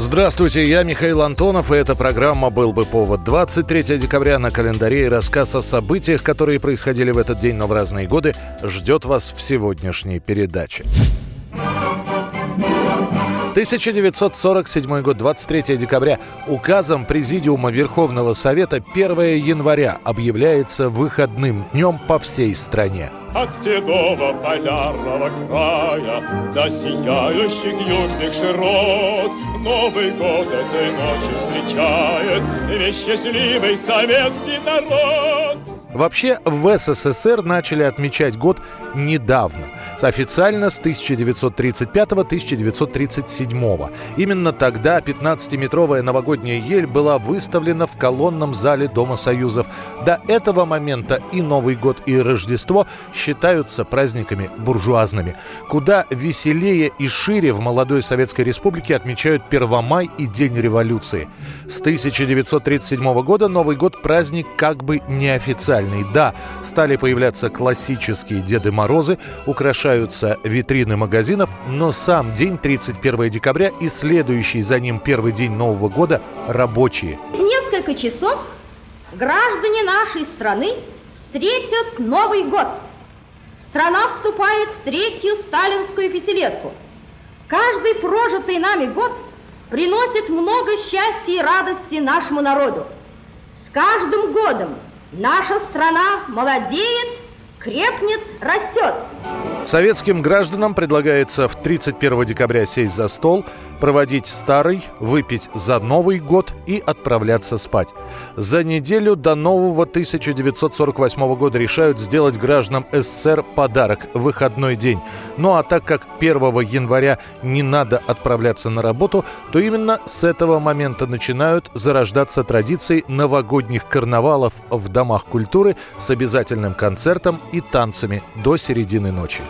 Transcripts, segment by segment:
Здравствуйте, я Михаил Антонов, и эта программа «Был бы повод». 23 декабря на календаре и рассказ о событиях, которые происходили в этот день, но в разные годы, ждет вас в сегодняшней передаче. 1947 год, 23 декабря. Указом Президиума Верховного Совета 1 января объявляется выходным днем по всей стране. От седого полярного края до сияющих южных широт Новый год этой ночью встречает весь счастливый советский народ. Вообще в СССР начали отмечать год недавно. Официально с 1935-1937. Именно тогда 15-метровая новогодняя ель была выставлена в колонном зале Дома Союзов. До этого момента и Новый год, и Рождество считаются праздниками буржуазными. Куда веселее и шире в молодой Советской Республике отмечают Первомай и День революции. С 1937 года Новый год праздник как бы неофициальный. Да, стали появляться классические Деды Морозы, украшаются витрины магазинов, но сам день 31 декабря и следующий за ним первый день Нового года рабочие. Несколько часов граждане нашей страны встретят Новый год. Страна вступает в третью сталинскую пятилетку. Каждый прожитый нами год приносит много счастья и радости нашему народу. С каждым годом наша страна молодеет, крепнет, растет. Советским гражданам предлагается в 31 декабря сесть за стол, проводить старый, выпить за Новый год и отправляться спать. За неделю до нового 1948 года решают сделать гражданам СССР подарок – выходной день. Ну а так как 1 января не надо отправляться на работу, то именно с этого момента начинают зарождаться традиции новогодних карнавалов в домах культуры с обязательным концертом и танцами до середины ночи.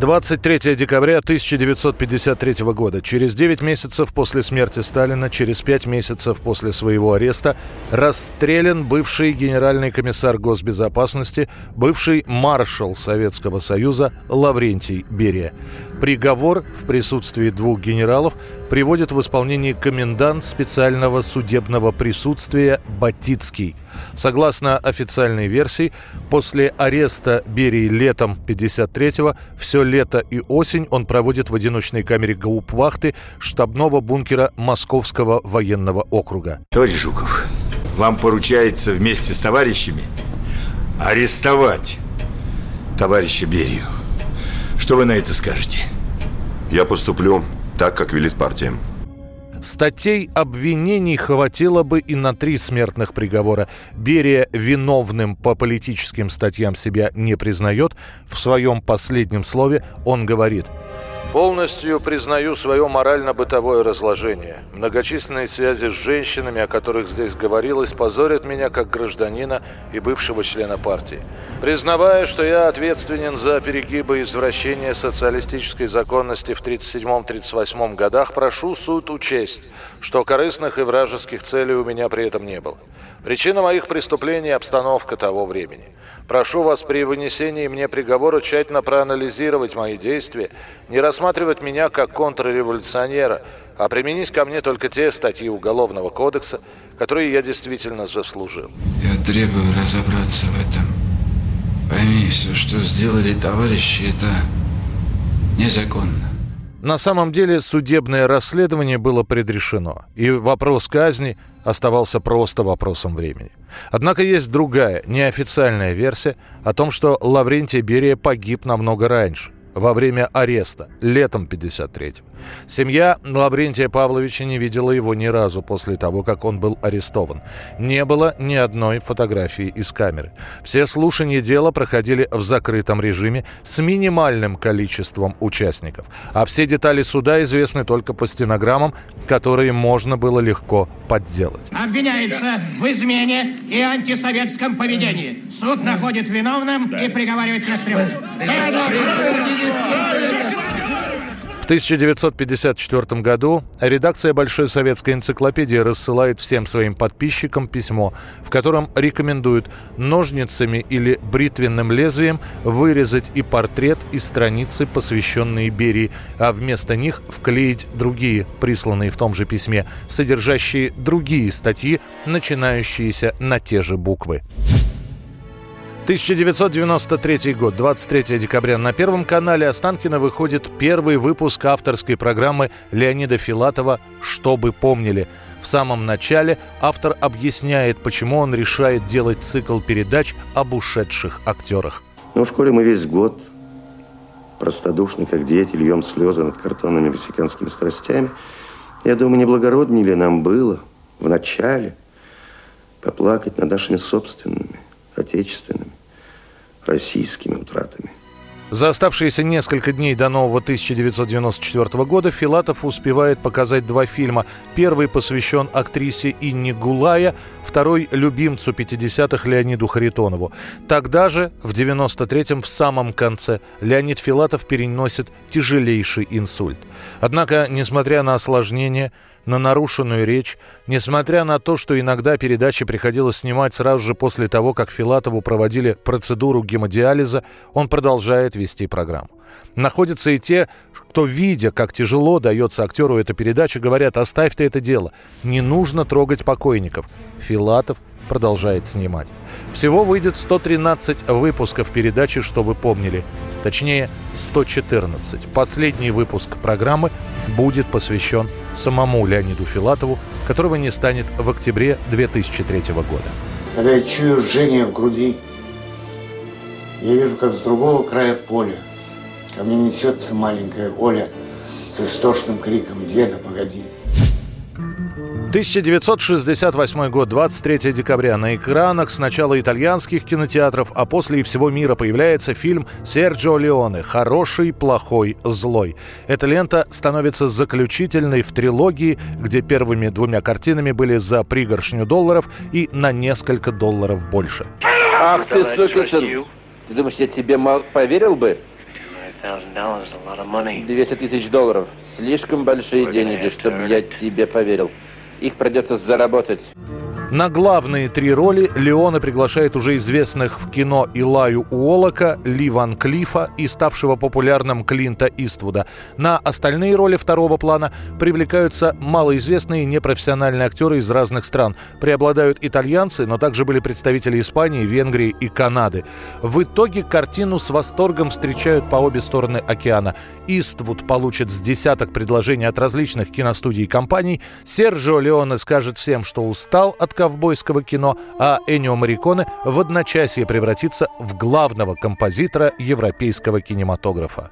23 декабря 1953 года. Через 9 месяцев после смерти Сталина, через 5 месяцев после своего ареста, расстрелян бывший генеральный комиссар госбезопасности, бывший маршал Советского Союза Лаврентий Берия. Приговор в присутствии двух генералов приводит в исполнение комендант специального судебного присутствия Батицкий. Согласно официальной версии, после ареста Берии летом 53-го все лето и осень он проводит в одиночной камере гауптвахты штабного бункера Московского военного округа. Товарищ Жуков, вам поручается вместе с товарищами арестовать товарища Берию. Что вы на это скажете? Я поступлю так, как велит партия. Статей обвинений хватило бы и на три смертных приговора. Берия виновным по политическим статьям себя не признает. В своем последнем слове он говорит Полностью признаю свое морально-бытовое разложение. Многочисленные связи с женщинами, о которых здесь говорилось, позорят меня как гражданина и бывшего члена партии. Признавая, что я ответственен за перегибы и извращения социалистической законности в 1937-1938 годах, прошу суд учесть, что корыстных и вражеских целей у меня при этом не было. Причина моих преступлений – обстановка того времени. Прошу вас при вынесении мне приговора тщательно проанализировать мои действия, не рассматривать меня как контрреволюционера, а применить ко мне только те статьи Уголовного кодекса, которые я действительно заслужил. Я требую разобраться в этом. Пойми, все, что сделали товарищи, это незаконно. На самом деле судебное расследование было предрешено, и вопрос казни оставался просто вопросом времени. Однако есть другая, неофициальная версия о том, что Лаврентий Берия погиб намного раньше. во время ареста, летом 53-го. Семья Лаврентия Павловича не видела его ни разу после того, как он был арестован. Не было ни одной фотографии из камеры. Все слушания дела проходили в закрытом режиме с минимальным количеством участников. А все детали суда известны только по стенограммам, которые можно было легко подделать. Обвиняется в измене и антисоветском поведении. Суд находит виновным и приговаривает к расстрелу. В 1954 году редакция Большой советской энциклопедии рассылает всем своим подписчикам письмо, в котором рекомендуют ножницами или бритвенным лезвием вырезать и портрет, и страницы, посвященные Берии, а вместо них вклеить другие, присланные в том же письме, содержащие другие статьи, начинающиеся на те же буквы. 1993 год, 23 декабря. На Первом канале Останкина выходит первый выпуск авторской программы Леонида Филатова «Чтобы помнили». В самом начале автор объясняет, почему он решает делать цикл передач об ушедших актерах. Ну, в школе мы весь год простодушны, как дети, льем слезы над картонными мексиканскими страстями. Я думаю, неблагороднее ли нам было в начале поплакать над нашими собственными, отечественными, российскими утратами. За оставшиеся несколько дней до нового 1994 года Филатов успевает показать два фильма. Первый посвящен актрисе Инне Гулая, второй – любимцу 50-х Леониду Харитонову. Тогда же, в 93-м, в самом конце, Леонид Филатов переносит тяжелейший инсульт. Однако, несмотря на осложнения, на нарушенную речь, несмотря на то, что иногда передачи приходилось снимать сразу же после того, как Филатову проводили процедуру гемодиализа, он продолжает вести программу. Находятся и те, кто, видя, как тяжело дается актеру эта передача, говорят, оставь ты это дело, не нужно трогать покойников. Филатов продолжает снимать. Всего выйдет 113 выпусков передачи, что вы помнили. Точнее, 114. Последний выпуск программы будет посвящен самому Леониду Филатову, которого не станет в октябре 2003 года. Когда я чую жжение в груди, я вижу, как с другого края поля ко мне несется маленькая Оля с истошным криком «Деда, погоди!» 1968 год, 23 декабря. На экранах сначала итальянских кинотеатров, а после и всего мира появляется фильм Серджио Леоне «Хороший, плохой, злой». Эта лента становится заключительной в трилогии, где первыми двумя картинами были за пригоршню долларов и на несколько долларов больше. Ах ты, сукин! Ты думаешь, я тебе поверил бы? 200 тысяч долларов. Слишком большие деньги, чтобы я тебе поверил. Их придется заработать. На главные три роли Леона приглашает уже известных в кино Илаю Уолока, Ли Ван Клифа и ставшего популярным Клинта Иствуда. На остальные роли второго плана привлекаются малоизвестные непрофессиональные актеры из разных стран. Преобладают итальянцы, но также были представители Испании, Венгрии и Канады. В итоге картину с восторгом встречают по обе стороны океана. Иствуд получит с десяток предложений от различных киностудий и компаний. Серджио Леоне скажет всем, что устал от ковбойского кино, а Энио Мариконе в одночасье превратится в главного композитора европейского кинематографа.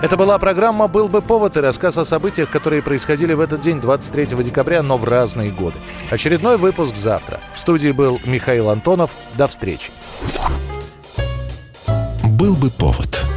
Это была программа «Был бы повод» и рассказ о событиях, которые происходили в этот день, 23 декабря, но в разные годы. Очередной выпуск завтра. В студии был Михаил Антонов. До встречи был бы повод.